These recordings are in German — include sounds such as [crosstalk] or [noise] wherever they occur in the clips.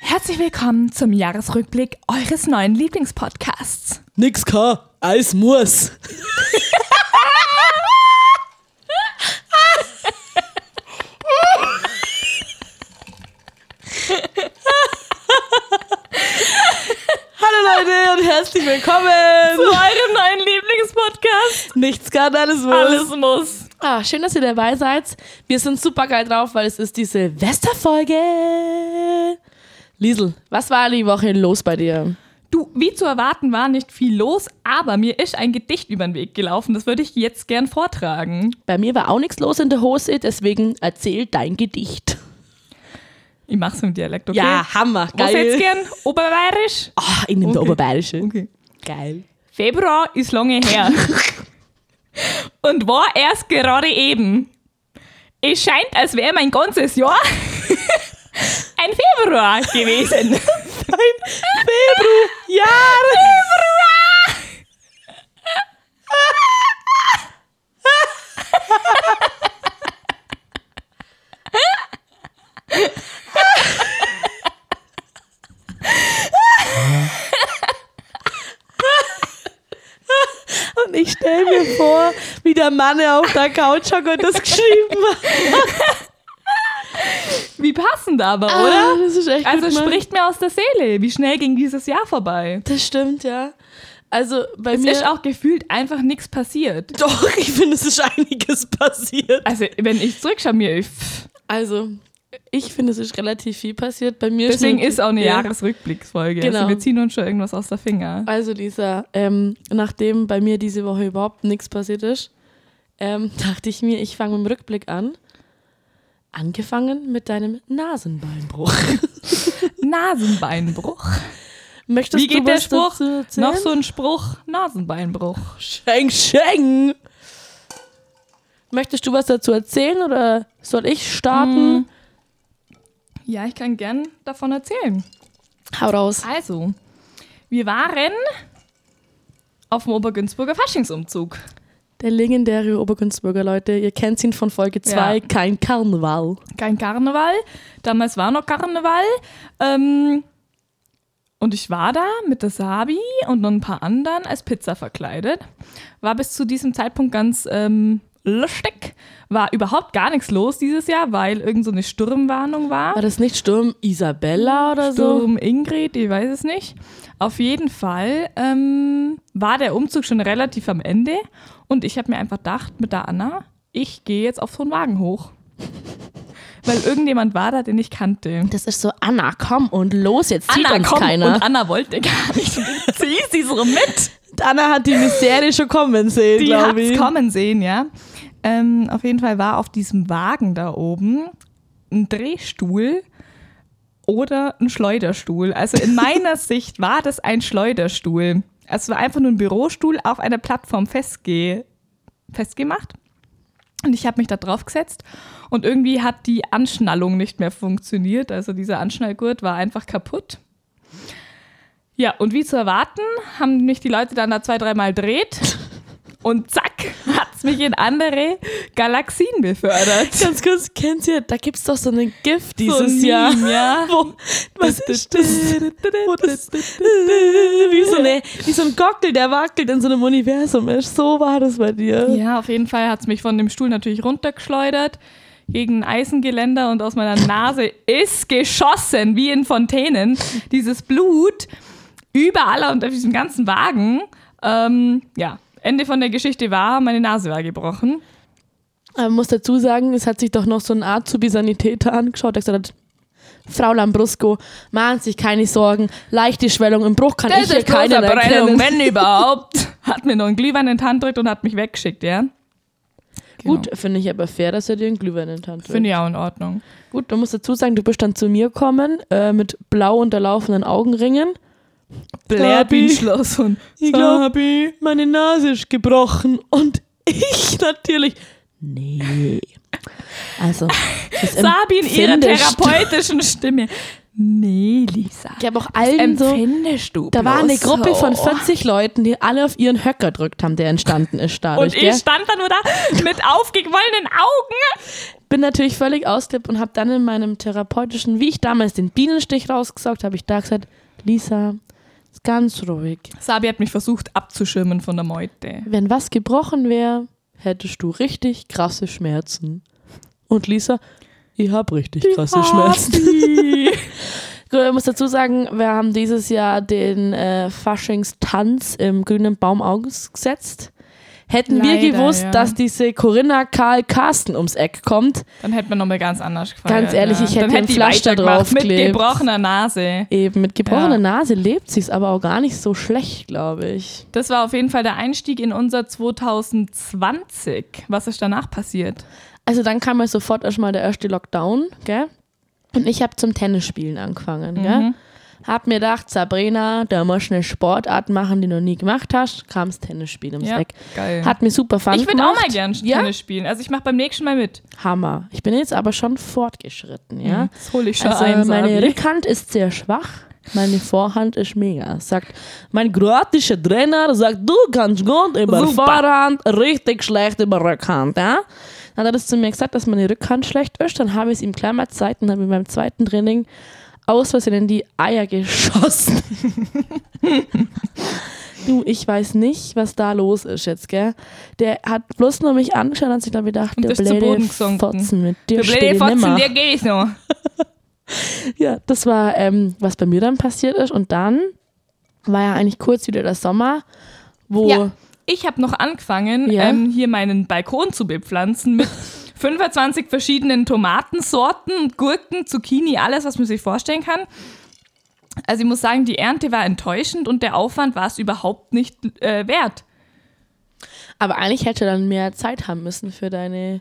Herzlich willkommen zum Jahresrückblick eures neuen Lieblingspodcasts. Nix kann, Eis muss. Hallo Leute und herzlich willkommen. Zu eurem neuen Lieblingspodcast. Nichts kann, alles muss. Alles muss. Ah, schön, dass ihr dabei seid. Wir sind super geil drauf, weil es ist die Silvesterfolge. Liesel, was war die Woche los bei dir? Du, wie zu erwarten, war nicht viel los, aber mir ist ein Gedicht über den Weg gelaufen. Das würde ich jetzt gern vortragen. Bei mir war auch nichts los in der Hose, deswegen erzähl dein Gedicht. Ich mach's im Dialekt, okay? Ja, Hammer, Was geil. jetzt gern? Oberbayerisch? Ah, ich nehme Okay. Oberbayerische. Okay. Geil. Februar ist lange her. [laughs] Und war erst gerade eben. Es scheint, als wäre mein ganzes Jahr [laughs] ein Februar gewesen. [laughs] Februar. Und ich stelle mir vor, wie der Mann auf der Couch hockt und das geschrieben hat. Passend aber, Ah, oder? das ist echt Also gut, spricht mir aus der Seele. Wie schnell ging dieses Jahr vorbei? Das stimmt, ja. Also bei Es mir ist auch gefühlt einfach nichts passiert. Doch, [laughs] ich finde, es ist einiges passiert. Also, wenn ich zurückschaue, mir. pff, Also, ich finde, es ist relativ viel passiert. Bei mir Deswegen ist auch eine Ja. Jahresrückblicksfolge. Genau. Also, wir ziehen uns schon irgendwas aus der Finger. Also, Lisa, ähm, nachdem bei mir diese Woche überhaupt nichts passiert ist, ähm, [laughs] dachte ich mir, ich fange mit dem Rückblick an. Angefangen mit deinem Nasenbeinbruch. [laughs] Nasenbeinbruch. Möchtest Wie geht du der Spruch? Noch so ein Spruch: Nasenbeinbruch. Scheng, scheng. Möchtest du was dazu erzählen oder soll ich starten? Ja, ich kann gern davon erzählen. Hau raus. Also, wir waren auf dem Obergünzburger Faschingsumzug. Der legendäre Obergunzburger, Leute. Ihr kennt ihn von Folge 2, Ja. kein Karneval. Kein Karneval. Damals war noch Karneval. Ähm, und ich war da mit der Sabi und noch ein paar anderen als Pizza verkleidet. War bis zu diesem Zeitpunkt ganz ähm, lustig. War überhaupt gar nichts los dieses Jahr, weil irgend so eine Sturmwarnung war. War das nicht Sturm Isabella oder so? Sturm Ingrid, ich weiß es nicht. Auf jeden Fall ähm, war der Umzug schon relativ am Ende und ich habe mir einfach gedacht mit der Anna, ich gehe jetzt auf so einen Wagen hoch. Weil irgendjemand war da, den ich kannte. Das ist so, Anna, komm und los, jetzt zieht uns komm, keiner. Und Anna wollte gar nicht. Zieh sie so mit. Anna hat die Misere schon kommen sehen, Die glaube hat's ich. kommen sehen, ja. Ähm, auf jeden Fall war auf diesem Wagen da oben ein Drehstuhl oder ein Schleuderstuhl. Also in meiner [laughs] Sicht war das ein Schleuderstuhl. Es war einfach nur ein Bürostuhl auf einer Plattform festge festgemacht. Und ich habe mich da drauf gesetzt und irgendwie hat die Anschnallung nicht mehr funktioniert. Also dieser Anschnallgurt war einfach kaputt. Ja, und wie zu erwarten, haben mich die Leute dann da zwei, dreimal dreht und zack, hat es mich in andere Galaxien befördert. Ganz kurz, kennt ihr, da gibt es doch so einen Gift So dieses ein Jahr. Ja. [laughs] Wo, was ist das? Wo das wie, so eine, wie so ein Gockel, der wackelt in so einem Universum ist. So war das bei dir. Ja, auf jeden Fall hat es mich von dem Stuhl natürlich runtergeschleudert gegen ein Eisengeländer und aus meiner Nase ist geschossen, wie in Fontänen, dieses Blut überall und auf diesem ganzen Wagen. Ähm, ja, Ende von der Geschichte war, meine Nase war gebrochen. Aber man muss dazu sagen, es hat sich doch noch so ein Azubi-Sanitäter angeschaut, der gesagt hat, Frau Lambrusco, machen sich keine Sorgen, leichte Schwellung im Bruch kann ich hier bloß keinen eine Verbrennung, erkennen. wenn [laughs] überhaupt. Hat mir noch einen Glühwein in die Hand gedrückt und hat mich weggeschickt, ja. Genau. Gut, finde ich aber fair, dass er dir einen Glühwein in die Hand drückt. Finde ich auch in Ordnung. Gut, man muss dazu sagen, du bist dann zu mir gekommen äh, mit blau unterlaufenden Augenringen. Blärbinschloss und Ich glaub- Sabi. Meine Nase ist gebrochen und ich natürlich. Nee. Also, [laughs] Sabi in ihrer therapeutischen Stimme. Nee, Lisa. Ich habe auch allen so. Du Da war eine Gruppe von so. 40 Leuten, die alle auf ihren Höcker drückt haben, der entstanden ist dadurch. Und ich stand da nur da mit aufgequollenen Augen. bin natürlich völlig ausgeflippt und habe dann in meinem therapeutischen, wie ich damals den Bienenstich rausgesaugt habe, ich da gesagt, Lisa, ganz ruhig. Sabi hat mich versucht abzuschirmen von der Meute. Wenn was gebrochen wäre, hättest du richtig krasse Schmerzen. Und Lisa, ich habe richtig krasse Schmerzen. [laughs] Gut, Ich muss dazu sagen, wir haben dieses Jahr den äh, Faschingstanz im grünen Baum ausgesetzt. Hätten wir Leider, gewusst, ja. dass diese Corinna Karl Carsten ums Eck kommt, Dann hätte man nochmal ganz anders gefeiert. Ganz ehrlich, ja. ich hätte Dann ein die Pflaster weitergemacht Mit gebrochener Nase. eben mit gebrochener Ja. Nase lebt sich's aber auch gar nicht so schlecht, glaube ich. Das war auf jeden Fall der Einstieg in unser 2020. Was ist danach passiert? Also dann kam ja sofort erstmal der erste Lockdown, gell? Und ich habe zum Tennisspielen angefangen, gell? Mhm. Hab mir gedacht, Sabrina, da musst du eine Sportart machen, die du noch nie gemacht hast. Kam's Tennisspielen ums Ja, Eck. geil. Hat mir super Fun ich würde auch mal gern Ja? Tennis spielen. Also ich mache beim nächsten Mal mit. Hammer. Ich bin jetzt aber schon fortgeschritten, ja? Das hole ich schon Also ein, meine. Rückhand ist sehr schwach. Meine Vorhand ist mega. Sagt mein kroatischer Trainer, sagt, du kannst gut über Super. Vorhand, richtig schlecht über Rückhand. Ja? Dann hat er das zu mir gesagt, dass meine Rückhand schlecht ist. Dann habe ich es ihm klar mal gezeigt und habe mir beim zweiten Training aus Versehen in die Eier geschossen. [laughs] du, ich weiß nicht, was da los ist jetzt, gell? Der hat bloß nur mich angeschaut und sich dann gedacht, Und der blöde. Fotzen mit dir spiel blöde Fotzen, nimmer. dir geh ich noch. [laughs] Ja, das war, ähm, was bei mir dann passiert ist. Und dann war ja eigentlich kurz wieder der Sommer, wo Ja. Ich habe noch angefangen, Ja. ähm, hier meinen Balkon zu bepflanzen mit [laughs] 25 verschiedenen Tomatensorten, Gurken, Zucchini, alles, was man sich vorstellen kann. Also ich muss sagen, die Ernte war enttäuschend und der Aufwand war es überhaupt nicht äh, wert. aber eigentlich hätte dann mehr Zeit haben müssen für deine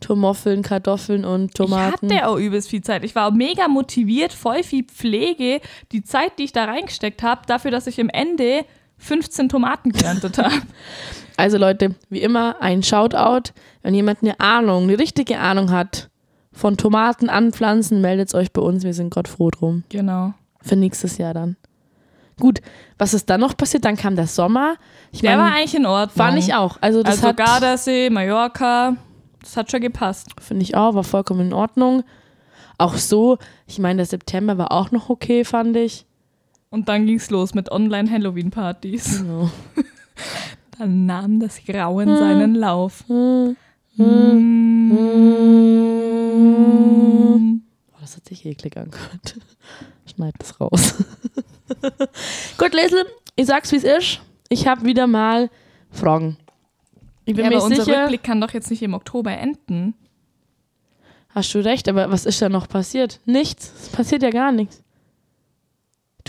Tomoffeln, Kartoffeln und Tomaten. Ich hatte auch übelst viel Zeit. Ich war mega motiviert, voll viel Pflege. Die Zeit, die ich da reingesteckt habe, dafür, dass ich am Ende 15 Tomaten geerntet habe. Also Leute, wie immer ein Shoutout, wenn jemand eine Ahnung, eine richtige Ahnung hat von Tomaten anpflanzen, meldet euch bei uns, wir sind Gott froh drum. Genau. Für nächstes Jahr dann. Gut, was ist dann noch passiert? Dann kam der Sommer. Ich Der mein, war eigentlich in Ordnung. fand ich auch. Also das also hat Gardasee, Mallorca, das hat schon gepasst. Finde ich auch, war vollkommen in Ordnung. Auch so, ich meine, der September war auch noch okay, fand ich. Und dann ging's los mit Online-Halloween-Partys. Genau. [laughs] Dann nahm das Grauen seinen Lauf. Oh, das hat sich eklig angehört. [laughs] Schneid das raus. [laughs] Gut, Leslie, ich sag's wie es ist. Ich habe wieder mal Fragen. Ich bin Ja, mir aber unser sicher, Rückblick kann doch jetzt nicht im Oktober enden. hast du recht, aber was ist da noch passiert? Nichts. Es passiert ja gar nichts.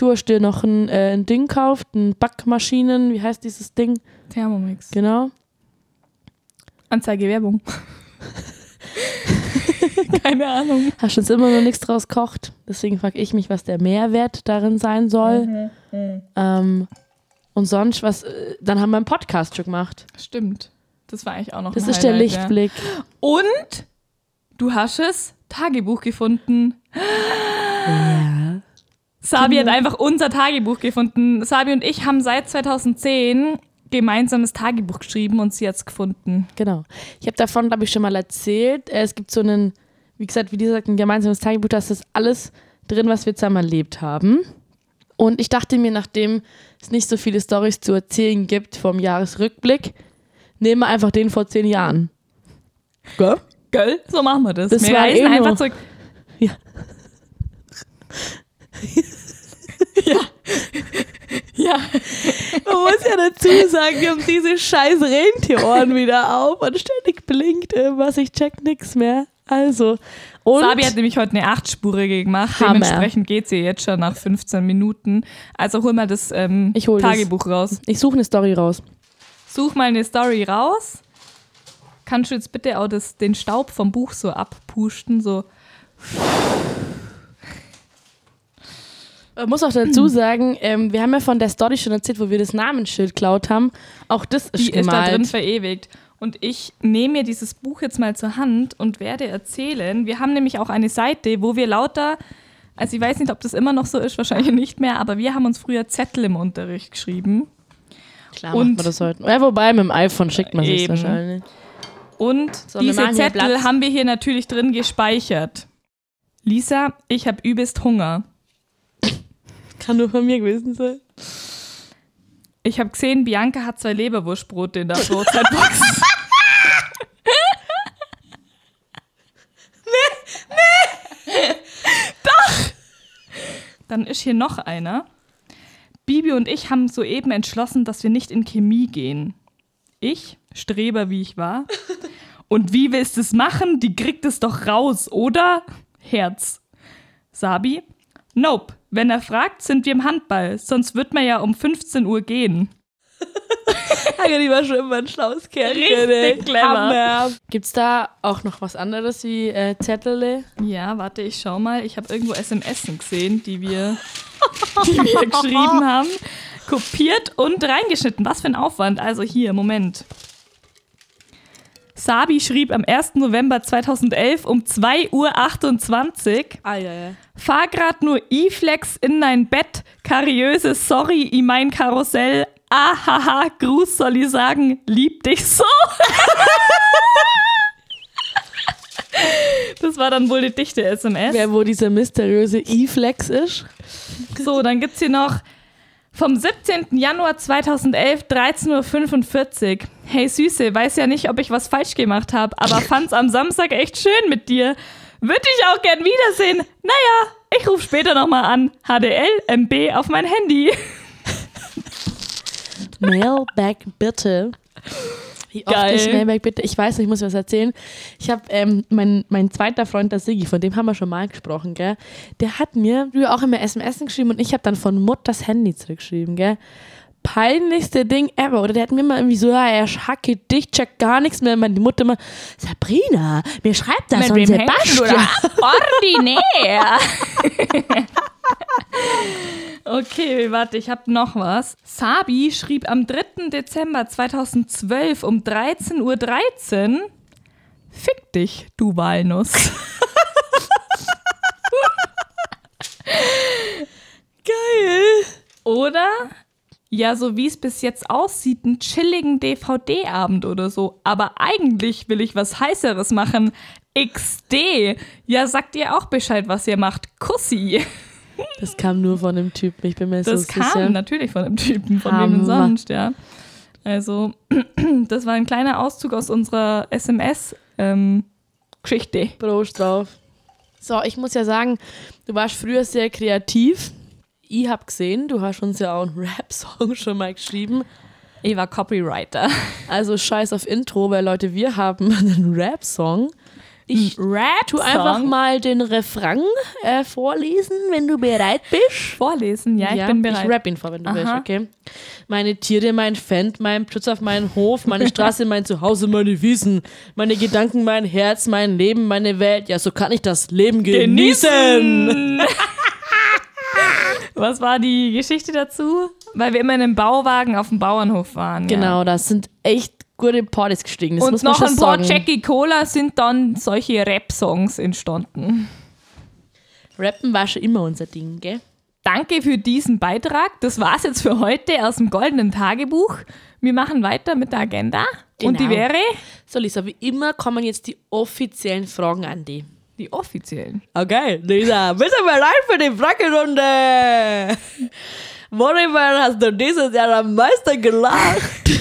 Du hast dir noch ein, äh, ein Ding gekauft, ein Backmaschinen, wie heißt dieses Ding? Thermomix. Genau. Anzeige Werbung. [laughs] Keine Ahnung. Hast uns immer noch nichts draus gekocht. Deswegen frage ich mich, was der Mehrwert darin sein soll. Ähm, und sonst, was, äh, dann haben wir einen Podcast schon gemacht. Stimmt. Das war eigentlich auch noch Das ist der Highlight, ja. Lichtblick. Und du hast es Tagebuch gefunden. Ja. Sabi hat einfach unser Tagebuch gefunden. Sabi und ich haben seit 2010 gemeinsames Tagebuch geschrieben und sie hat es gefunden. Genau. Ich habe davon, glaube ich, schon mal erzählt. Äh, Es gibt so einen, wie gesagt, wie gesagt, ein gemeinsames Tagebuch, da ist das alles drin, was wir zusammen erlebt haben. Und ich dachte mir, nachdem es nicht so viele Storys zu erzählen gibt vom Jahresrückblick, nehmen wir einfach den vor zehn Jahren. Gell? Gell? So machen wir das. Das wir war reisen eh einfach zurück. Ja. [laughs] ja. ja. Man muss ja dazu sagen, wir haben diese scheiß Rentierohren wieder auf und ständig blinkt irgendwas. Ich check nix mehr. Also. Und Sabi hat nämlich heute eine achtspurige gemacht. Hammer. Dementsprechend geht sie jetzt schon nach 15 Minuten. Also hol mal das ähm, Ich hol das. Tagebuch raus. ich suche eine Story raus. Such mal eine Story raus. Kannst du jetzt bitte auch das, den Staub vom Buch so abpusten? So. Man muss auch dazu sagen, ähm, wir haben ja von der Story schon erzählt, wo wir das Namensschild geklaut haben. Auch das ist Die ist da drin gemalt. verewigt. Und ich nehme mir dieses Buch jetzt mal zur Hand und werde erzählen. Wir haben nämlich auch eine Seite, wo wir lauter Also ich weiß nicht, ob das immer noch so ist, wahrscheinlich nicht mehr, aber wir haben uns früher Zettel im Unterricht geschrieben. Klar, Und- macht man das heute. Ja, wobei, mit dem iPhone schickt man es Eben. wahrscheinlich. Und So, diese Zettel haben wir hier natürlich drin gespeichert. Lisa, ich habe übelst Hunger. Kann nur von mir gewesen sein. Ich habe gesehen, Bianca hat zwei Leberwurstbrote in der Brotzeitbox. [laughs] Doch! Dann ist hier noch einer. Bibi und ich haben soeben entschlossen, dass wir nicht in Chemie gehen. Ich, Streber wie ich war. Und wie willst du es machen? Die kriegt es doch raus, oder? Herz. Sabi, nope. Wenn er fragt, sind wir im Handball. Sonst wird man ja um 15 Uhr gehen. die war schon immer ein schlaues Kerl. Richtig clever. Gibt es da auch noch was anderes wie äh, Zettel? Ja, warte, ich schau mal. Ich habe irgendwo SMS gesehen, die wir, [laughs] die wir geschrieben haben. Kopiert und reingeschnitten. Was für ein Aufwand. Also hier, Moment. Sabi schrieb am 1. November 2011 um 2.28 Uhr. Ah, ja, ja. Fahr grad nur E-Flex in dein Bett. Kariöse, sorry, i mein Karussell. Ahaha, Gruß soll ich sagen, lieb dich so. [laughs] das war dann wohl die dichte SMS. Wer wo dieser mysteriöse E-Flex ist? So, dann gibt's hier noch vom 17. Januar 2011, 13.45 Uhr. Hey Süße, weiß ja nicht, ob ich was falsch gemacht habe, aber [laughs] fand's am Samstag echt schön mit dir. Würde ich auch gern wiedersehen. Naja, ich rufe später nochmal an. HDL MB auf mein Handy. [laughs] Mailback bitte. Wie oft Geil. ist Mailback bitte? Ich weiß, ich muss was erzählen. Ich habe ähm, mein, mein zweiter Freund, der Sigi, von dem haben wir schon mal gesprochen, gell? Der hat mir früher auch immer SMS geschrieben und ich habe dann von Mutters Handy zurückgeschrieben, gell? Peinlichste Ding ever. Oder der hat mir immer irgendwie so, ja, er schacke dich, checkt gar nichts mehr. Meine Mutter immer, Sabrina, mir schreibt das und Sebastian. [laughs] Ordinär. [laughs] okay, warte, ich habe noch was. Sabi schrieb am 3. Dezember 2012 um 13.13 Uhr Fick dich, du Walnuss. [laughs] Geil. Oder, ja, so wie es bis jetzt aussieht, einen chilligen DVD-Abend oder so. Aber eigentlich will ich was Heißeres machen. XD. Ja, sagt ihr auch Bescheid, was ihr macht. Kussi. Das kam nur von dem Typen, ich bin mir Das so kam sicher. natürlich von dem Typen, von wem denn Hammer. sonst, ja. Also, [clears throat] das war ein kleiner Auszug aus unserer SMS-Geschichte. Prost drauf. So, ich muss ja sagen, du warst früher sehr kreativ. Ich habe gesehen, du hast uns ja auch einen [laughs] Rap-Song schon mal geschrieben. ich war Copywriter. Also scheiß auf Intro, weil Leute, wir haben [laughs] einen Rap-Song. Ich Rap tu einfach mal den Refrain äh, vorlesen, wenn du bereit bist. vorlesen. Ja, ich bin bereit. Ich rap ihn vor, wenn du Aha. willst, okay? Meine Tiere, mein Fendt, mein Platz auf meinen Hof, meine [laughs] Straße, mein Zuhause, meine Wiesen, meine Gedanken, mein Herz, mein Leben, meine Welt. Ja, so kann ich das Leben genießen. Was war die Geschichte dazu? Weil wir immer in einem Bauwagen auf dem Bauernhof waren. Genau, das sind echt gute Partys gestiegen. Das Ja. muss Und man noch schon ein paar sagen. Jackie Cola sind dann solche Rap-Songs entstanden. Rappen war schon immer unser Ding, gell? Danke für diesen Beitrag. Das war's jetzt für heute aus dem Goldenen Tagebuch. Wir machen weiter mit der Agenda. Und die Genau. wäre So, Lisa, wie immer kommen jetzt die offiziellen Fragen an die. Die offiziellen. Okay, Lisa, bist du bereit für die Fragerunde? Worüber hast du dieses Jahr am meisten gelacht? [laughs]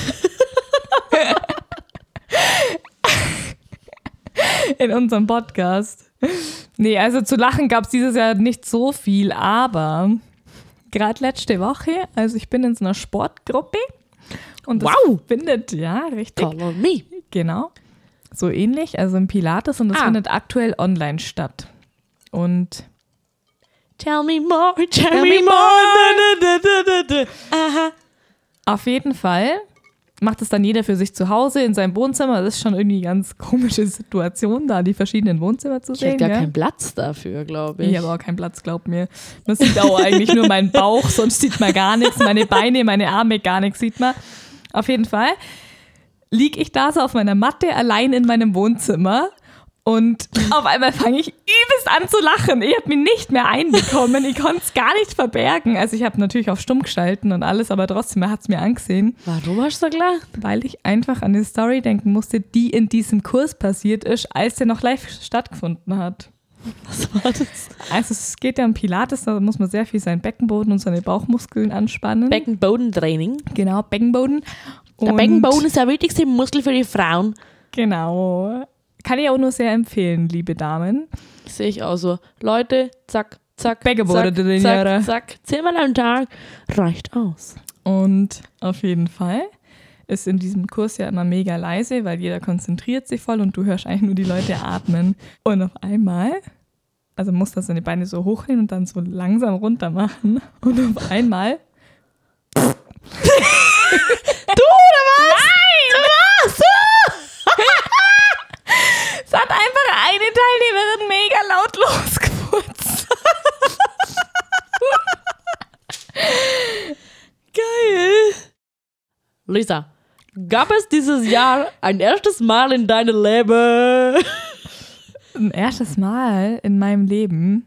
in unserem Podcast. Nee, also zu lachen gab es dieses Jahr nicht so viel, aber gerade letzte Woche, also ich bin in so einer Sportgruppe und das Wow. findet, ja, richtig, Call on me. genau, so ähnlich, also im Pilates und das Ah. findet aktuell online statt. Und Tell me more, tell, Tell me me more. Da. Aha. auf jeden Fall macht es dann jeder für sich zu Hause in seinem Wohnzimmer. Das ist schon irgendwie eine ganz komische Situation, da die verschiedenen Wohnzimmer zu Ich hätte sehen. gar gell? keinen Platz dafür, glaube ich. Ich habe auch keinen Platz, glaub mir. Man sieht auch eigentlich nur meinen Bauch, sonst sieht man gar nichts. Meine Beine, meine Arme, gar nichts sieht man. Auf jeden Fall lieg ich da so auf meiner Matte allein in meinem Wohnzimmer Und [laughs] auf einmal fange ich übelst an zu lachen. Ich habe mich nicht mehr einbekommen. Ich konnte es gar nicht verbergen. Also ich habe natürlich auf stumm geschalten und alles, aber trotzdem hat es mir angesehen. Warum hast du so klar? Weil ich einfach an die Story denken musste, die in diesem Kurs passiert ist, als der noch live stattgefunden hat. Was war das? Also es geht ja um Pilates, da muss man sehr viel seinen Beckenboden und seine Bauchmuskeln anspannen. Beckenbodentraining. genau, Beckenboden. Der Beckenboden ist der wichtigste Muskel für die Frauen. Genau. Kann ich auch nur sehr empfehlen, liebe Damen. Sehe ich auch so. Leute, zack, zack, Beckenboden zack, zack, zack. Zehnmal am Tag reicht aus. Und auf jeden Fall ist in diesem Kurs ja immer mega leise, weil jeder konzentriert sich voll und du hörst eigentlich nur die Leute atmen. Und auf einmal, also musst du seine Beine so hochnehmen und dann so langsam runter machen. Und auf einmal. [laughs] du oder was? Nein! Was? es hat einfach eine Teilnehmerin mega laut losgefurzt. Geil. Lisa, gab es dieses Jahr ein erstes Mal in deinem Leben? Ein erstes Mal in meinem Leben.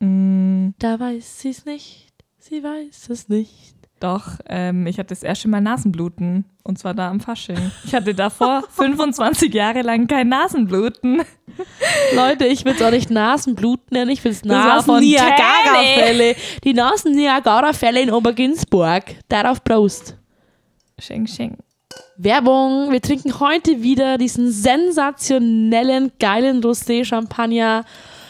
Mm, Da weiß sie es nicht. Sie weiß es nicht. Doch, ähm, ich hatte das erste Mal Nasenbluten. Und zwar da am Fasching. Ich hatte davor [laughs] 25 Jahre lang kein Nasenbluten. Leute, ich will es auch nicht Nasenblut nennen, ich will es Nasen-Niagara-Fälle. Die Nasen-Niagara-Fälle in Oberginsburg. Darauf Prost. Schenk, schenk. Werbung. Wir trinken heute wieder diesen sensationellen, geilen Rosé-Champagner.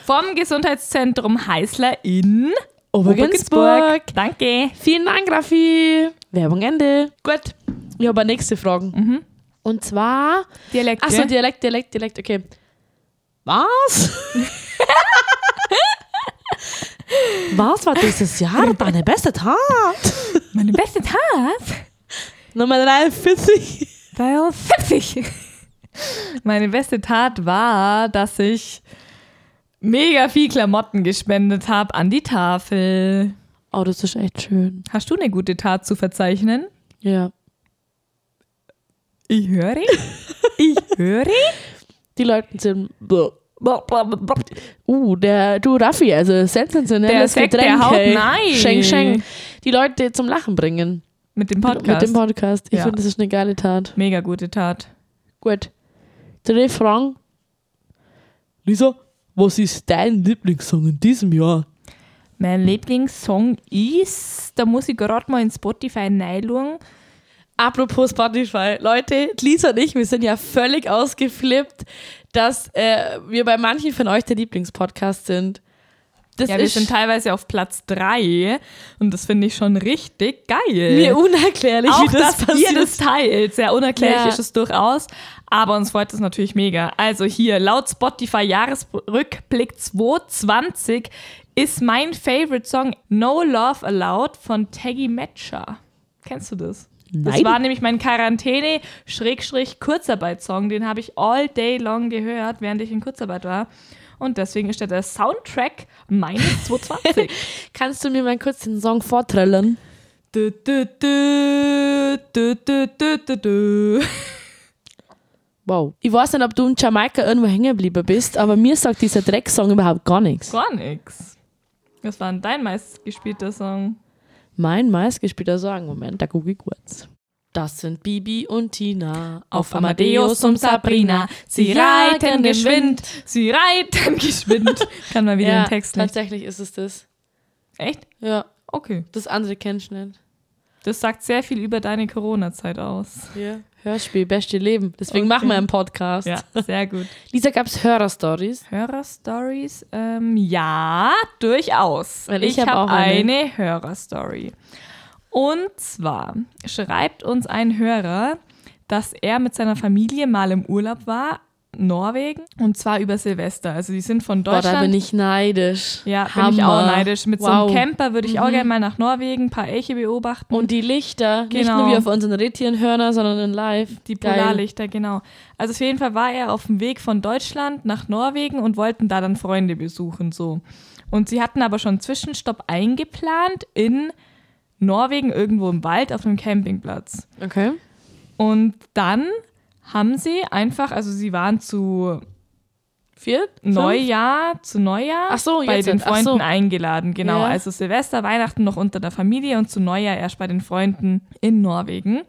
Vom Gesundheitszentrum Heißler in Oberginsburg. Danke. Vielen Dank, Raffi. Werbung Ende. Gut. Ich habe eine nächste Fragen. Und zwar. Dialekt. Achso, Dialekt, Dialekt, Dialekt, okay. Was? [laughs] Was war dieses Jahr deine beste Tat? Meine beste Tat. Nummer 43. 43. Meine beste Tat war, dass ich mega viel Klamotten gespendet habe an die Tafel. Oh, das ist echt schön. Hast du eine gute Tat zu verzeichnen? Ja. Ich höre. [laughs] Ich höre. Die Leute sind. Uh, der, du Raffi, also sensationelles Der Sekt, der Getränk. haut hey. rein. Schenk, schenk. Die Leute zum Lachen bringen. Mit dem Mit Podcast. dem Podcast. Ich Ja. finde, das ist eine geile Tat. Mega gute Tat. Gut. Drei Fragen. Lisa, was ist dein Lieblingssong in diesem Jahr? Mein Lieblingssong ist, da muss ich gerade mal in Spotify reinschauen. Apropos Spotify, Leute, Lisa und ich, wir sind ja völlig ausgeflippt, dass äh, wir bei manchen von euch der Lieblingspodcast sind. Das Ja, wir sind teilweise auf Platz 3 und das finde ich schon richtig geil. mir unerklärlich, auch, wie das dass passiert. ihr das teilt. Sehr unerklärlich Ja. ist es durchaus, aber uns freut es natürlich mega. Also hier, laut Spotify Jahresrückblick 2020 ist mein Favorite Song No Love Allowed von Taggy Matcher. Kennst du das? Das Nein. war nämlich mein Quarantäne-Kurzarbeit-Song. Den habe ich all day long gehört, während ich in Kurzarbeit war. Und deswegen ist der der Soundtrack meines [laughs] 2020. Kannst du mir mal kurz den Song vortrillen? du, du, du. Wow. Ich weiß nicht, ob du in Jamaika irgendwo hängen geblieben bist, aber mir sagt dieser Drecksong überhaupt gar nichts. Gar nix. Was war denn dein meistgespielter Song? Mein meistgespielter Song, Moment, da gucke ich kurz. Das sind Bibi und Tina Auf Amadeus und Sabrina. Sie reiten geschwind. Sie reiten [laughs] geschwind. Kann man wieder Ja, den Text nicht. tatsächlich ist es das. Echt? Ja, Okay. das andere kennst du nicht. Das sagt sehr viel über deine Corona-Zeit aus. Ja. Hörspiel, beste Leben. Deswegen Okay. machen wir einen Podcast. Ja, sehr gut. [laughs] Lisa, gab es Hörerstories? Hörerstories? Ähm, ja, durchaus. Weil ich ich hab habe auch eine. eine Hörerstory. Und zwar schreibt uns ein Hörer, dass er mit seiner Familie mal im Urlaub war, Norwegen, und zwar über Silvester. Also die sind von Boah, Deutschland. da bin ich neidisch. ja, bin ich auch Hammer. neidisch. Mit so Wow. einem Camper würde ich auch Mhm. gerne mal nach Norwegen, ein paar Elche beobachten. Und die Lichter, nicht Genau. nur wie auf unseren Retieren-Hörner, sondern in live. Die Geil. Polarlichter, genau. Also auf jeden Fall war er auf dem Weg von Deutschland nach Norwegen und wollten da dann Freunde besuchen, so. Und sie hatten aber schon einen Zwischenstopp eingeplant in Norwegen, irgendwo im Wald auf einem Campingplatz. Okay. Und dann haben sie einfach, also sie waren zu Vier? Fünf? Neujahr zu Neujahr so, bei den Freunden so. eingeladen. Genau, Ja. also Silvester, Weihnachten noch unter der Familie und zu Neujahr erst bei den Freunden in Norwegen.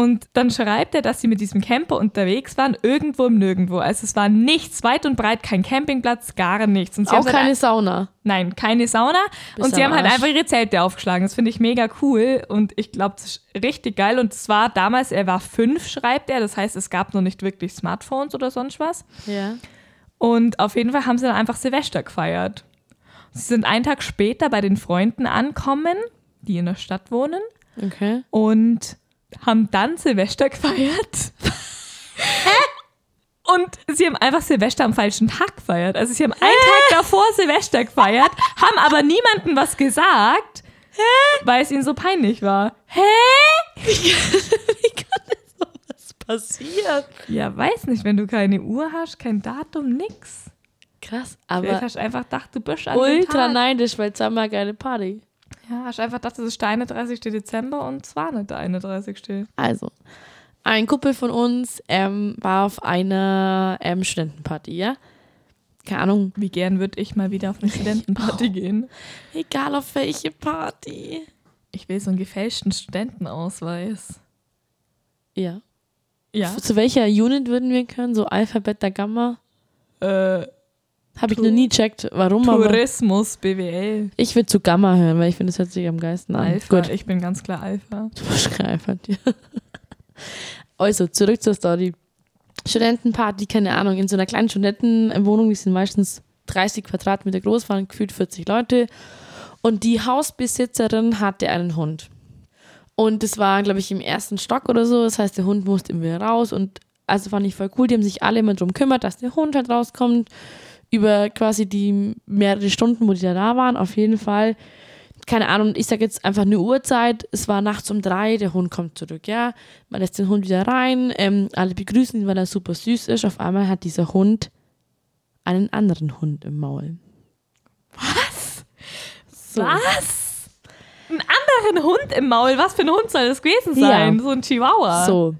Und dann schreibt er, dass sie mit diesem Camper unterwegs waren, irgendwo im Nirgendwo. Also es war nichts, weit und breit, kein Campingplatz, gar nichts. Und sie Auch haben dann keine Sauna. Nein, keine Sauna. Bist und sie haben halt Arsch. einfach ihre Zelte aufgeschlagen. Das finde ich mega cool. Und ich glaube, das ist richtig geil. Und zwar damals, er war fünf, schreibt er. Das heißt, es gab noch nicht wirklich Smartphones oder sonst was. Ja. Und auf jeden Fall haben sie dann einfach Silvester gefeiert. Sie sind einen Tag später bei den Freunden ankommen, die in der Stadt wohnen. Okay. Und haben dann Silvester gefeiert. Und sie haben einfach Silvester am falschen Tag gefeiert. Also sie haben einen Tag davor Silvester gefeiert, haben aber niemandem was gesagt, weil es ihnen so peinlich war. Hä? [laughs] Was passiert? Ja, weiß nicht, wenn du keine Uhr hast, kein Datum, nix. Krass, Vielleicht aber hast du einfach gedacht, du bist an ultra neidisch, weil es eine geile Party. Ja, hast einfach gedacht, das ist der 31. Dezember und es war nicht der 31. Also, ein Kumpel von uns ähm, war auf einer ähm, Studentenparty, ja? Keine Ahnung, Wie gern würde ich mal wieder auf eine [laughs] Studentenparty gehen. egal auf welche Party. Ich will so einen gefälschten Studentenausweis. Ja. Ja. Zu welcher Unit würden wir können? So Alpha, Beta, Gamma? Äh, Habe ich noch nie checkt, warum, Tourismus, BWL, ich würde zu Gamma hören, weil ich finde, das hört sich am geilsten an. Alpha. Gut, Ich bin ganz klar Alpha. du bist kein Alpha. ja. Also, zurück zur Story. Studentenparty, keine Ahnung, in so einer kleinen Studentenwohnung, die sind meistens 30 Quadratmeter groß, waren gefühlt 40 Leute. Und die Hausbesitzerin hatte einen Hund. Und das war, glaube ich, im ersten Stock oder so. Das heißt, der Hund musste immer wieder raus. Und also fand ich voll cool. Die haben sich alle immer darum gekümmert, dass der Hund halt rauskommt. Über quasi die mehrere Stunden, wo die da, da waren. Auf jeden Fall. Keine Ahnung, ich sage jetzt einfach eine Uhrzeit. Es war nachts um drei, der Hund kommt zurück, ja. Man lässt den Hund wieder rein. Ähm, alle begrüßen ihn, weil er super süß ist. Auf einmal hat dieser Hund einen anderen Hund im Maul. Was? So. Was? Einen anderen Hund im Maul? Was für ein Hund soll das gewesen sein? Ja. So ein Chihuahua. So,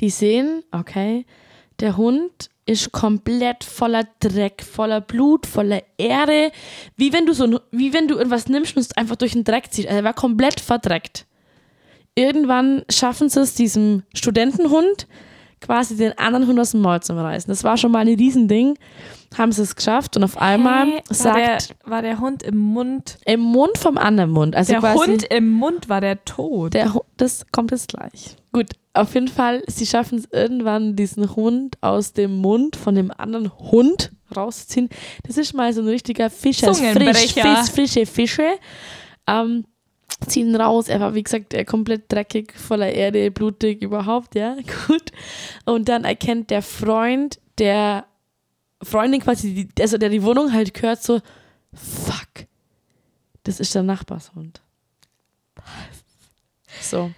die sehen, okay, der Hund ist komplett voller Dreck, voller Blut, voller Erde, wie wenn du so, wie wenn du irgendwas nimmst und es einfach durch den Dreck ziehst. Also er war komplett verdreckt. Irgendwann schaffen sie es diesem Studentenhund quasi den anderen Hund aus dem Maul zu reißen. Das war schon mal ein Riesending. Haben sie es geschafft und auf einmal war, sagt der, war der Hund im Mund. im Mund vom anderen Mund, also Der quasi Hund im Mund war der tot. der das kommt jetzt gleich. Gut, auf jeden Fall, sie schaffen es irgendwann, diesen Hund aus dem Mund von dem anderen Hund rauszuziehen. Das ist mal so ein richtiger Fischer. Frisch, Zungenbrecher. frisch, frische Fische. Ähm, ziehen raus. Er war, wie gesagt, komplett dreckig, voller Erde, blutig überhaupt, ja, [laughs] gut. Und dann erkennt der Freund der Freundin quasi, die, also der die Wohnung halt gehört, so, fuck, das ist der Nachbarshund. So.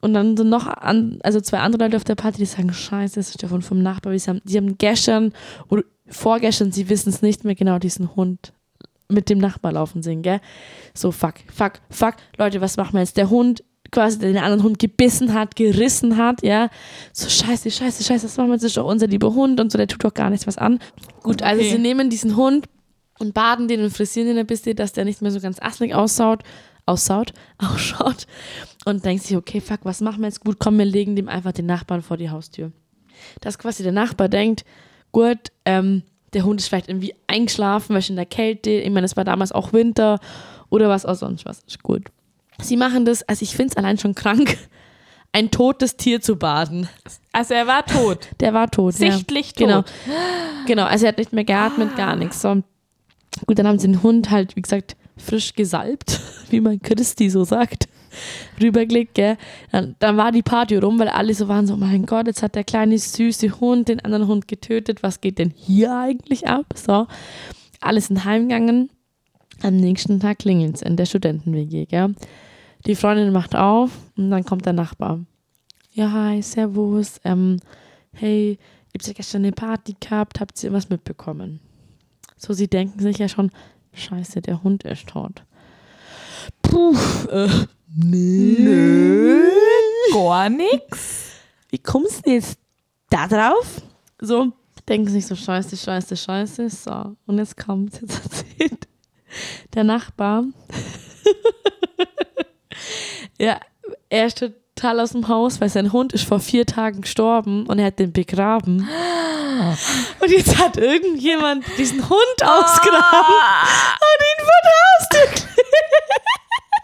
Und dann sind noch an, also zwei andere Leute auf der Party, die sagen, scheiße, das ist der Hund vom Nachbar. Die haben, die haben gestern oder vorgestern, sie wissen es nicht mehr genau, diesen Hund mit dem Nachbar laufen sehen, gell? So, fuck, fuck, fuck. Leute, was machen wir jetzt? Der Hund quasi den anderen Hund gebissen hat, gerissen hat, ja. So, scheiße, scheiße, scheiße, das machen wir jetzt, das ist doch unser lieber Hund und so, der tut doch gar nichts was an. Gut, also Okay. sie nehmen diesen Hund und baden den und frisieren den ein bisschen, dass der nicht mehr so ganz asselig aussaut, aussaut, [laughs] ausschaut und denkt sich, okay, fuck, was machen wir jetzt? Gut, komm, wir legen dem einfach den Nachbarn vor die Haustür. Dass quasi der Nachbar denkt, gut, ähm, der Hund ist vielleicht irgendwie eingeschlafen, weil in der Kälte, ich meine, es war damals auch Winter oder was auch sonst was. Ist gut. Sie machen das, also ich finde es allein schon krank, [laughs] ein totes Tier zu baden. Also er war tot. [laughs] Der war tot. ja. Sichtlich tot. Genau. Genau, also er hat nicht mehr geatmet, gar nichts. So. Gut, dann haben sie den Hund halt, wie gesagt, frisch gesalbt, [laughs] wie man Christi so sagt, rübergelegt, gell. Dann, dann war die Party rum, weil alle so waren so, mein Gott, jetzt hat der kleine süße Hund den anderen Hund getötet, was geht denn hier eigentlich ab? So, alle sind heimgegangen. Am nächsten Tag klingelt es in der Studenten-WG, gell. Die Freundin macht auf und dann kommt der Nachbar. Ja, hi, servus, ähm, hey, Habt ihr gestern eine Party gehabt? Habt ihr was mitbekommen? So, sie denken sich ja schon, scheiße, der Hund ist tot. Puh, äh, nee. Nö. Gar nix. Wie kommst du denn jetzt da drauf? So, denken sich so, scheiße, scheiße, scheiße. So, und jetzt kommt jetzt erzählt der Nachbar. [laughs] ja, er ist total aus dem Haus, weil sein Hund ist vor vier Tagen gestorben und er hat den begraben. [gasps] Und jetzt hat irgendjemand diesen Hund ausgraben und ihn vor der Haustür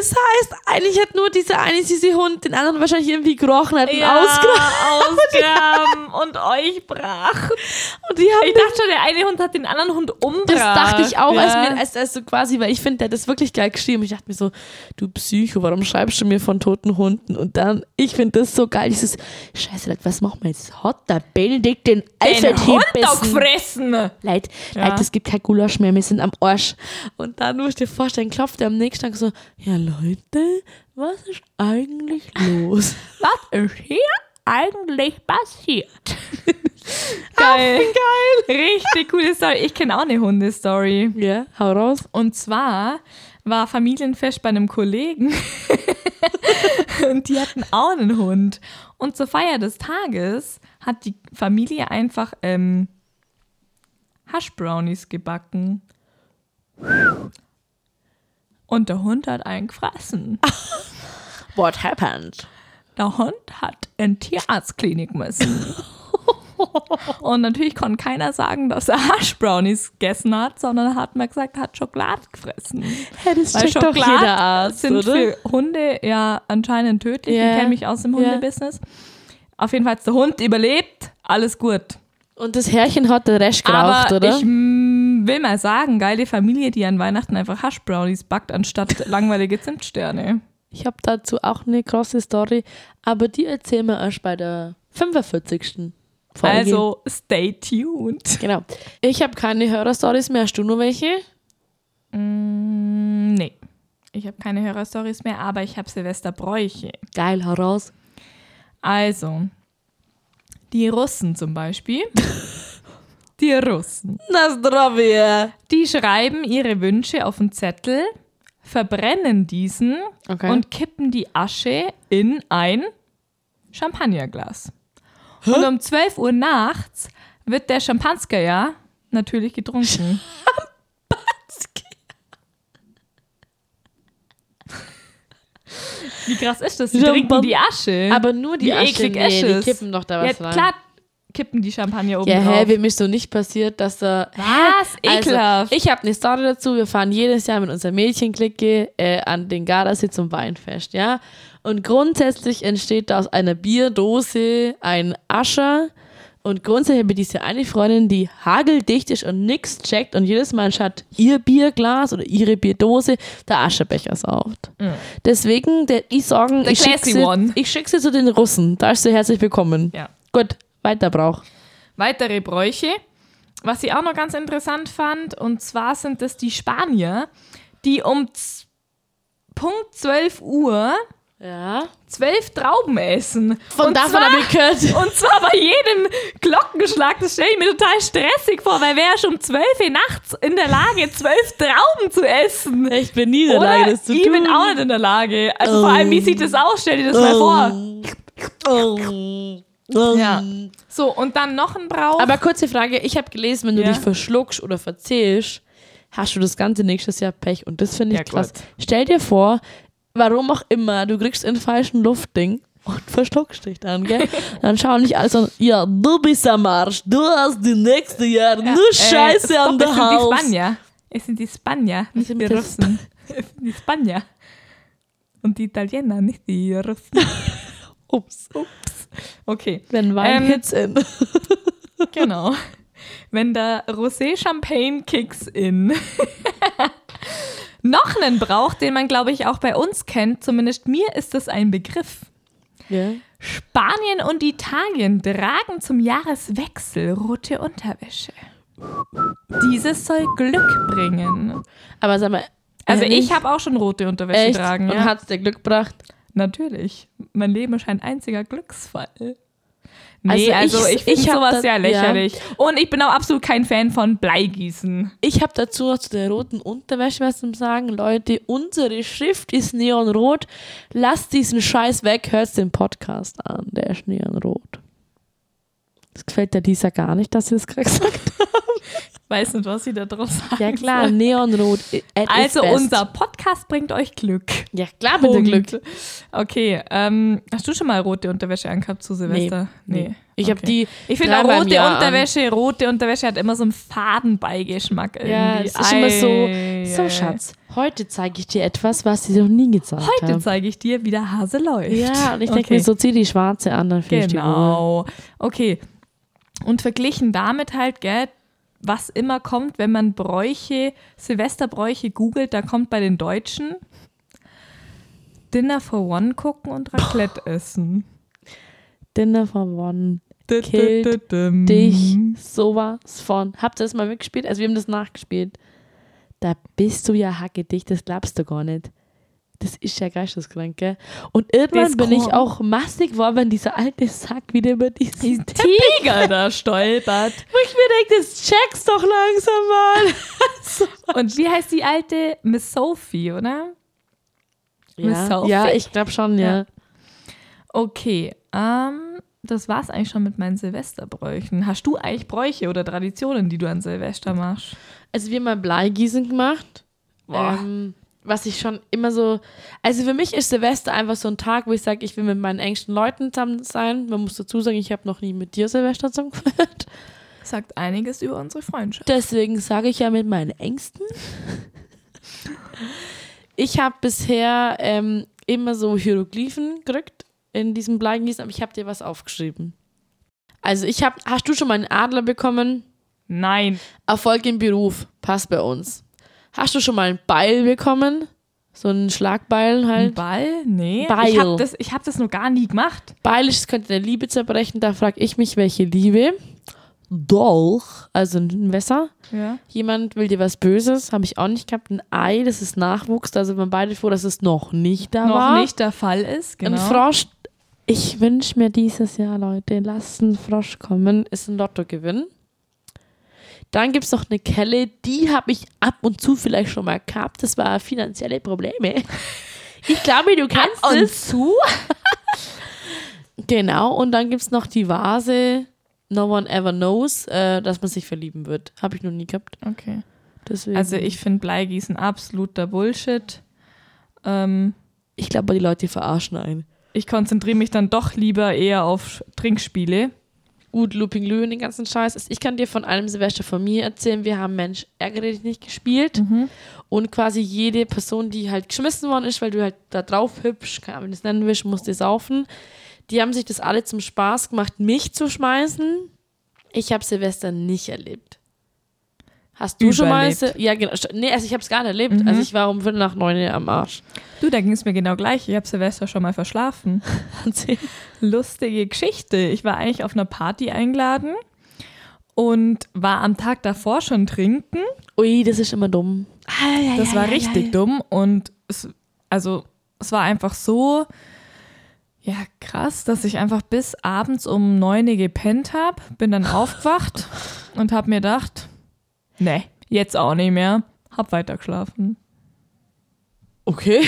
Das heißt, eigentlich hat nur dieser eine süße Hund den anderen wahrscheinlich irgendwie gerochen, hat ihn ausgraben. ausgraben und euch brach. Und die haben Ich dachte schon, der eine Hund hat den anderen Hund umgebracht. Das dachte ich auch, ja. als, mir, als, als so quasi, weil ich finde, der hat das wirklich geil geschrieben. Ich dachte mir so, du Psycho, warum schreibst du mir von toten Hunden? Und dann, ich finde das so geil, dieses, scheiße, was machen wir jetzt? Hat der Benedikt den den Alfred Hund doch gebissen? gefressen. Leid, Ja. Leid, es gibt kein Gulasch mehr, wir sind am Arsch. Und dann musst du dir vorstellen, klopft er am nächsten Tag so, ja Leute, was ist eigentlich los? [laughs] Was ist hier eigentlich passiert? [laughs] geil. geil. Richtig coole Story. Ich kenne auch eine Hundestory. Ja, hau raus. Und zwar war Familienfest bei einem Kollegen [laughs] und die hatten auch einen Hund. Und zur Feier des Tages hat die Familie einfach ähm, Hash-Brownies gebacken. Und der Hund hat einen gefressen. [laughs] What happened? Der Hund hat in Tierarztklinik müssen. [laughs] Und natürlich konnte keiner sagen, dass er Hash-Brownies gegessen hat, sondern hat mir gesagt, er hat Schokolade gefressen. Hey, das Weil checkt doch Schokolade jeder Arzt, sind oder? für Hunde ja anscheinend tödlich. Ja. Ich kenne mich aus dem. Hundebusiness. Auf jeden Fall hat der Hund überlebt. Alles gut. Und das Herrchen hat den Rest geraucht, Aber oder? ich will mal sagen, geile Familie, die an Weihnachten einfach Hash-Brownies backt, anstatt [laughs] langweilige Zimtsterne. Ich habe dazu auch eine große Story, aber die erzählen wir erst bei der 45. Folge. Also, stay tuned. Genau. Ich habe keine Hörerstories mehr. Hast du nur welche? Mm, nee. Ich habe keine Hörerstories mehr, aber ich habe Silvesterbräuche. Geil, hau raus. Also, die Russen zum Beispiel. [laughs] die Russen. Na, zdrowie. Die schreiben ihre Wünsche auf einen Zettel, verbrennen diesen Okay. und kippen die Asche in ein Champagnerglas. Und um 12 Uhr nachts wird der Champansker ja natürlich getrunken. Wie krass ist das? Die trinken die Asche. aber nur die Wie Asche, nee, die kippen doch da ja, was rein. klar kippen die Champagner oben Ja, hä, wie mir so nicht passiert, dass da. Was? Ekelhaft. Also, ich habe eine Story dazu. Wir fahren jedes Jahr mit unserer Mädchenklicke äh, an den Gardasee zum Weinfest, ja. Und grundsätzlich entsteht da aus einer Bierdose ein Ascher. Und grundsätzlich habe ich diese eine Freundin, die hageldicht ist und nichts checkt und jedes Mal statt ihr Bierglas oder ihre Bierdose der Aschebecher saugt. Deswegen, der, ich sagen, The ich schicke sie, schick sie zu den Russen. Da ist sie herzlich willkommen. Ja. Gut, weiter Brauch. Weitere Bräuche, was ich auch noch ganz interessant fand, und zwar sind das die Spanier, die um z- Punkt 12 Uhr Ja. zwölf Trauben essen. Von und davon zwar, habe ich gehört. [laughs] Und zwar bei jedem Glockenschlag. Das stelle ich mir total stressig vor, weil wer ist um 12 Uhr nachts in der Lage, zwölf Trauben zu essen? Ich bin nie in der Oder Lage, das zu ich tun. bin auch nicht in der Lage. Also vor allem, wie sieht das aus? Stell dir das mal vor. Ja. So, und dann noch ein Brauch. Aber kurze Frage, ich habe gelesen, wenn du Ja. dich verschluckst oder verzählst, hast du das ganze nächstes Jahr Pech. Und das finde ich Ja, krass. gut. Stell dir vor, warum auch immer, du kriegst einen falschen Luftding und [laughs] verschluckst dich dann, gell? [laughs] dann schauen nicht alle so, ja, du bist am Arsch, du hast die nächste Jahr Ja, nur Scheiße äh, an der es sind die Haus. Spanier. Es sind die Spanier, nicht die? Russen. Es sind die Spanier. Und die Italiener, nicht die Russen. [laughs] Ups, Okay, wenn Wein Ähm, hits in. [laughs] genau. Wenn der Rosé Champagne kicks in. [laughs] Noch einen Brauch, den man, glaube ich, auch bei uns kennt, zumindest mir ist das ein Begriff. Ja. Spanien und Italien tragen zum Jahreswechsel rote Unterwäsche. Dieses soll Glück bringen. Aber sag mal, Also ehrlich? ich habe auch schon rote Unterwäsche echt tragen. und Ja. hat's dir Glück gebracht? Natürlich. Mein Leben ist ein einziger Glücksfall. Nee, Also also ich- ich, finde sowas sehr lächerlich. Und ich bin auch absolut kein Fan von Bleigießen. Ich habe dazu noch zu der roten Unterwäsche was zum Sagen. Leute, unsere Schrift ist neonrot. Lasst diesen Scheiß weg, hört den Podcast an. Der ist neonrot. Das gefällt der Lisa gar nicht, dass sie das gerade [laughs] gesagt hat. Weiß nicht, was sie da draus sagen Ja klar, soll. Neonrot. äh, Also unser Podcast bringt euch Glück. Ja klar, bitte Punkt. Glück. Okay, ähm, hast du schon mal rote Unterwäsche angehabt zu Silvester? Nee. Ich habe Okay. die. Ich finde rote Jahr an. Unterwäsche, rote Unterwäsche hat immer so einen Fadenbeigeschmack irgendwie. Ja, es ist immer so. Ei, So, ei, ei. Schatz, heute zeige ich dir etwas, was sie noch nie gezeigt Heute haben. zeige ich dir, wie der Hase läuft. Ja, und ich denke Okay. mir, so zieh die schwarze an, dann fühle ich die. Genau. Okay. Und verglichen damit halt, gell, was immer kommt, wenn man Bräuche, Silvesterbräuche googelt, da kommt bei den Deutschen Dinner for One gucken und Raclette essen. Dinner for One. Killt. Dich sowas von. Habt ihr das mal mitgespielt? Also wir haben das nachgespielt. Da bist du ja hackedicht, das glaubst du gar nicht. Das ist ja geisteskrank, gell? Und irgendwann bin ich auch massig geworden, wenn dieser alte Sack wieder über diesen Teppich, Tiger [laughs] da stolpert. wo ich mir denke, das checkst doch langsam mal. [laughs] Und wie heißt die alte Miss Sophie, oder? Miss Ja, Sophie? ja ich glaube schon, ja. Ja. Okay, ähm, das war's eigentlich schon mit meinen Silvesterbräuchen. Hast du eigentlich Bräuche oder Traditionen, die du an Silvester machst? Also wir haben mal Bleigießen gemacht. Boah. Ähm, was ich schon immer so. Also für mich ist Silvester einfach so ein Tag, wo ich sage, ich will mit meinen engsten Leuten zusammen sein. Man muss dazu sagen, ich habe noch nie mit dir Silvester zusammen gefeiert. Sagt einiges über unsere Freundschaft. Deswegen sage ich ja mit meinen Ängsten. Ich habe bisher ähm, immer so Hieroglyphen gerückt in diesem Bleigießen, aber ich habe dir was aufgeschrieben. Also ich habe, hast du schon mal einen Adler bekommen? Nein. Erfolg im Beruf, passt bei uns. Hast du schon mal ein Beil bekommen? So ein Schlagbeil Ein halt. Ball? Nee. Beil. Ich habe das, ich hab das noch gar nie gemacht. Beil ist, könnte der Liebe zerbrechen. Da frage ich mich, welche Liebe? Dolch, also ein Messer. Ja. Jemand will dir was Böses, habe ich auch nicht gehabt. Ein Ei, das ist Nachwuchs. Da sind wir beide froh, dass es noch nicht da Noch war. nicht der Fall ist. Genau. Ein Frosch. Ich wünsche mir dieses Jahr, Leute, lasst ein Frosch kommen. Ist ein Lottogewinn. Dann gibt es noch eine Kelle, die habe ich ab und zu vielleicht schon mal gehabt. Das war finanzielle Probleme. Ich glaube, du kennst und es. zu? [laughs] Genau, und dann gibt es noch die Vase, No One Ever Knows, äh, dass man sich verlieben wird. Habe ich noch nie gehabt. Okay. Deswegen. Also ich finde Bleigießen absoluter Bullshit. Ähm, ich glaube, die Leute verarschen einen. ich konzentriere mich dann doch lieber eher auf Trinkspiele. Gut, Looping Lou und den ganzen Scheiß. Also Ich kann dir von einem Silvester von mir erzählen. Wir haben Mensch, ärgere dich nicht gespielt. Und quasi jede Person, die halt geschmissen worden ist, weil du halt da drauf hübsch, keine Ahnung, wie du das nennen willst, musste saufen. Die haben sich das alle zum Spaß gemacht, mich zu schmeißen. Ich habe Silvester nicht erlebt. Hast du schon mal? Überlebt. Ja, genau. Nee, also ich habe es gar nicht erlebt. Also ich war um Viertel nach neun am Arsch. Du, da ging es mir genau gleich. Ich habe Silvester schon mal verschlafen. [laughs] Lustige Geschichte. Ich war eigentlich auf einer Party eingeladen und war am Tag davor schon trinken. Ui, das ist immer dumm. Das war richtig dumm und es, also es war einfach so ja krass, dass ich einfach bis abends um neun Uhr gepennt habe, bin dann [laughs] aufgewacht und habe mir gedacht, nee, jetzt auch nicht mehr, hab weiter geschlafen. Okay.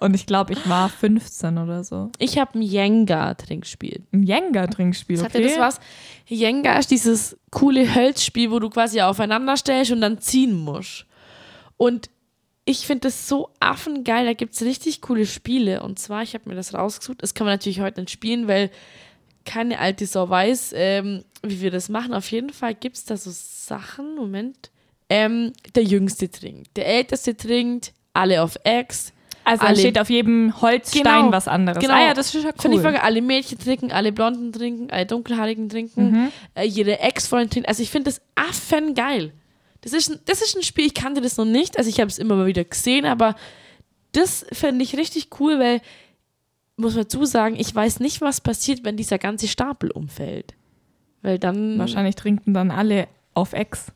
Und ich glaube, ich war 15 oder so. Ich habe ein Jenga-Trinkspiel. Ein Jenga-Trinkspiel, Sagt okay? ihr das was? Jenga ist dieses coole Hölzspiel, wo du quasi aufeinander stellst und dann ziehen musst. Und ich finde das so affengeil. Da gibt es richtig coole Spiele. Und zwar, ich habe mir das rausgesucht. Das kann man natürlich heute nicht spielen, weil keine alte Sau weiß, ähm, wie wir das machen. Auf jeden Fall gibt es da so Sachen. Moment. Ähm, der Jüngste trinkt. Der Älteste trinkt. Alle auf Ex. also alle- steht auf jedem Holzstein Genau, was anderes. genau. Ah ja, das ist ja Finde cool. ich voll geil. alle Mädchen trinken, alle Blonden trinken, alle Dunkelhaarigen trinken, äh, jede Ex-Freundin trinkt. Also ich finde das affengeil. Das ist, ein, das ist ein Spiel, ich kannte das noch nicht, also ich habe es immer mal wieder gesehen, aber das finde ich richtig cool, weil, muss man dazu sagen, ich weiß nicht, was passiert, wenn dieser ganze Stapel umfällt. Weil dann, Wahrscheinlich trinken dann alle auf Ex.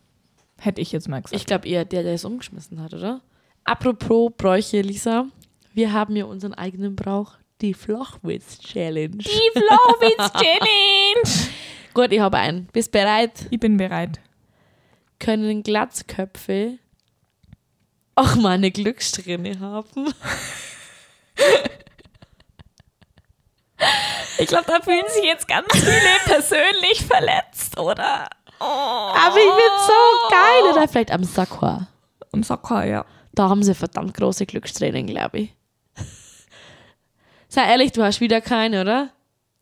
Hätte ich jetzt mal gesagt. ich glaube eher der, der es umgeschmissen hat, oder? Apropos Bräuche, Lisa, wir haben ja unseren eigenen Brauch, die Flochwitz-Challenge. Die Flowwitz [laughs] Challenge! Gut, ich habe einen. Bist bereit? Ich bin bereit. Können Glatzköpfe auch mal eine Glückssträhne haben? [laughs] Ich glaube, da fühlen sich jetzt ganz viele [laughs] persönlich verletzt, oder? Oh. Aber ich bin so geil. Oder vielleicht am Sakwa. Am Soccer, ja. Da haben sie verdammt große Glückstränen, glaube ich. Sei ehrlich, du hast wieder keine, oder?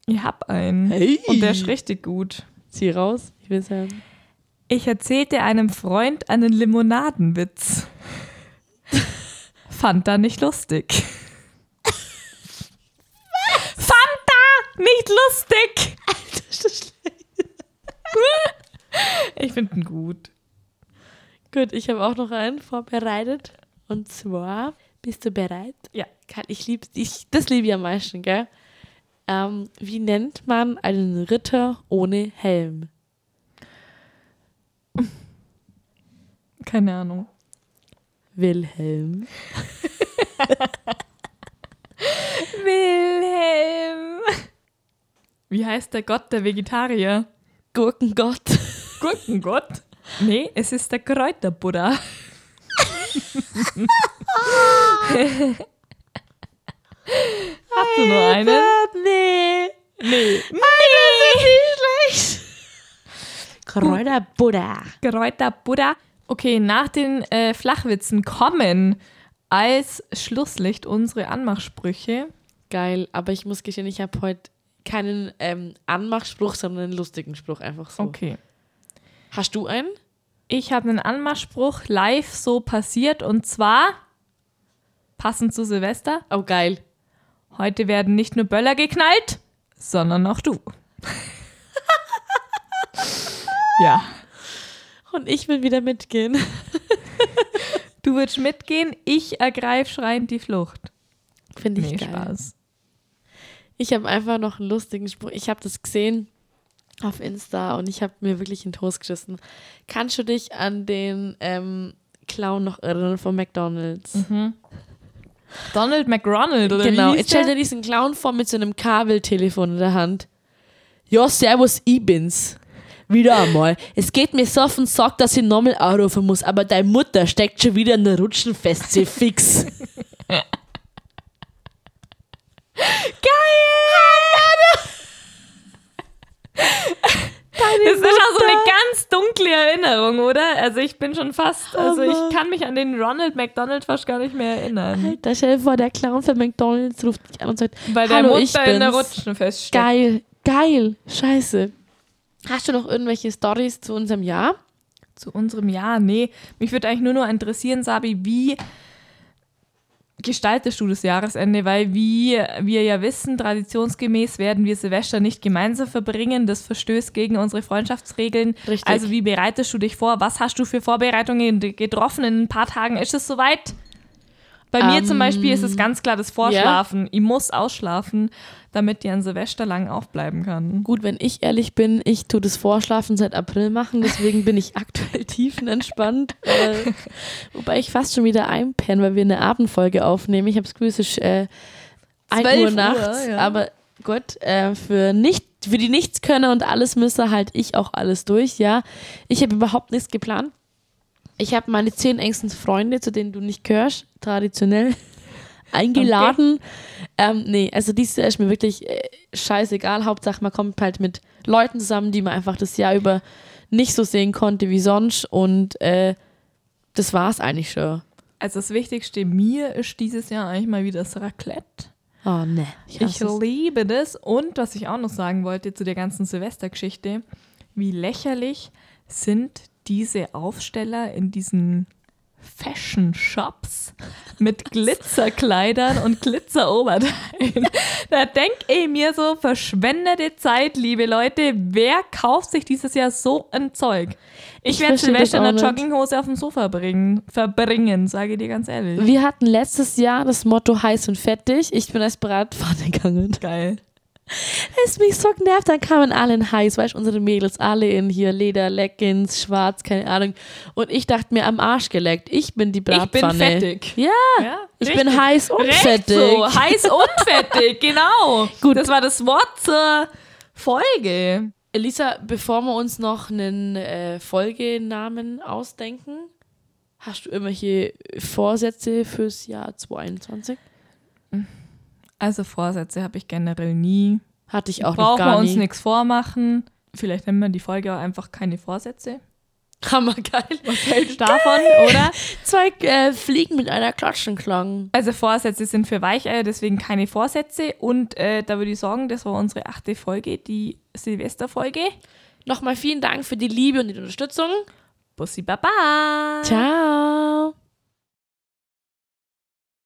Ich hab einen. Hey. Und der ist richtig gut. Zieh raus. Ich will sagen. Ich erzählte einem Freund einen Limonadenwitz. [laughs] Fand er nicht lustig. Fand er nicht lustig. Ist das [laughs] schlecht? Ich finde ihn gut. Gut, ich habe auch noch einen vorbereitet. Und zwar, bist du bereit? Ja. Ich liebe ich, das liebe ich am meisten, gell? Ähm, wie nennt man einen Ritter ohne Helm? Keine Ahnung. Wilhelm. [laughs] Wilhelm. Wie heißt der Gott der Vegetarier? Gurkengott. [laughs] Gurkengott? Nee, es ist der Kräuterbuddha. [laughs] Hast du nur einen? Nee. Nee. schlecht. Kräuterbuddha. Kräuterbuddha. Okay, nach den äh, Flachwitzen kommen als Schlusslicht unsere Anmachsprüche. Geil, aber ich muss gestehen, ich habe heute keinen ähm, Anmachspruch, sondern einen lustigen Spruch einfach so. Okay. Hast du einen? Ich habe einen Anmachspruch live so passiert und zwar passend zu Silvester. Oh, geil. Heute werden nicht nur Böller geknallt, sondern auch du. [laughs] ja. Und ich will wieder mitgehen. Du willst mitgehen, ich ergreife schreiend die Flucht. Finde ich Nee, geil. Spaß. Ich habe einfach noch einen lustigen Spruch. Ich habe das gesehen auf Insta und ich habe mir wirklich in den Toast geschissen. Kannst du dich an den ähm, Clown noch erinnern von McDonalds? Donald McRonald, oder genau, jetzt stell dir diesen Clown vor mit so einem Kabeltelefon in der Hand. Ja, servus, ich bin's. Wieder einmal. Es geht mir so auf den Sack, dass ich nochmal anrufen muss, aber deine Mutter steckt schon wieder in der Rutschen fest, sie fix. [laughs] Das ist auch so eine ganz dunkle Erinnerung, oder? Also ich bin schon fast, also Hammer. ich kann mich an den Ronald McDonald fast gar nicht mehr erinnern. Alter, stell dir vor, der Clown von McDonalds ruft dich an und sagt, Weil der Hallo, ich Mutter in der bin's. Rutschen feststeckt. Geil, geil, scheiße. Hast du noch irgendwelche Stories zu unserem Jahr? Zu unserem Jahr, nee. Mich würde eigentlich nur noch interessieren, Sabi, wie gestaltest du das Jahresende? Weil, wie wir ja wissen, traditionsgemäß werden wir Silvester nicht gemeinsam verbringen. Das verstößt gegen unsere Freundschaftsregeln. Richtig. Also, wie bereitest du dich vor? Was hast du für Vorbereitungen getroffen? In ein paar Tagen ist es soweit? Bei mir zum Ähm, Beispiel ist es ganz klar das Vorschlafen. Ich muss ausschlafen, damit ich an Silvester lang aufbleiben kann. Gut, wenn ich ehrlich bin, ich tue das Vorschlafen seit April machen, deswegen bin ich [laughs] aktuell tiefenentspannt. äh, wobei ich fast schon wieder einpenne, weil wir eine Abendfolge aufnehmen. Ich habe es ist äh, 1 12 Uhr Uhr, nachts, ja. aber gut, äh, für, nicht, für die Nichtskönner und alles müsse halt ich auch alles durch, ja. Ich habe überhaupt nichts geplant. Ich habe meine zehn engsten Freunde, zu denen du nicht gehörst, traditionell, [laughs] eingeladen. Ähm, nee, also dieses Jahr ist mir wirklich äh, scheißegal. Hauptsache, man kommt halt mit Leuten zusammen, die man einfach das Jahr über nicht so sehen konnte wie sonst. Und äh, das war's eigentlich schon. Also das Wichtigste mir ist dieses Jahr eigentlich mal wieder das Raclette. Oh ne. Ich, Ich es. liebe das. Und was ich auch noch sagen wollte zu der ganzen Silvestergeschichte, wie lächerlich sind diese Aufsteller in diesen Fashion Shops mit Glitzerkleidern und Glitzeroberteilen. [laughs] Da denk ich mir so, verschwendete Zeit, liebe Leute. Wer kauft sich dieses Jahr so ein Zeug? Ich, Ich werde Silvester in der. Jogginghose auf dem Sofa bringen, verbringen, sage ich dir ganz ehrlich. Wir hatten letztes Jahr das Motto heiß und fettig. Ich bin als Bratpfanne gegangen. Geil. Es mich so genervt, dann kamen alle in heiß, weißt du, unsere Mädels, alle in hier Leder, Leggings, schwarz, keine Ahnung. Und ich dachte mir am Arsch geleckt, ich bin die Ich bin Bratpfanne. fettig. Ja, Ja, ich richtig. bin heiß und Recht fettig. So, heiß und fettig, [laughs] genau. Gut. Das war das Wort zur Folge. Elisa, bevor wir uns noch einen äh, Folgenamen ausdenken, hast du irgendwelche Vorsätze fürs Jahr 2021? Also Vorsätze habe ich generell nie. Hatte ich auch noch Brauchen gar wir uns nie. nichts vormachen. Vielleicht nennen wir die Folge auch einfach keine Vorsätze. Hammergeil. Was hältst du davon, oder? Zwei äh, Fliegen mit einer Klatschenklang. Also Vorsätze sind für Weicheier, deswegen keine Vorsätze. Und äh, da würde ich sagen, das war unsere achte Folge, die Silvesterfolge. Nochmal vielen Dank für die Liebe und die Unterstützung. Bussi Baba! Ciao.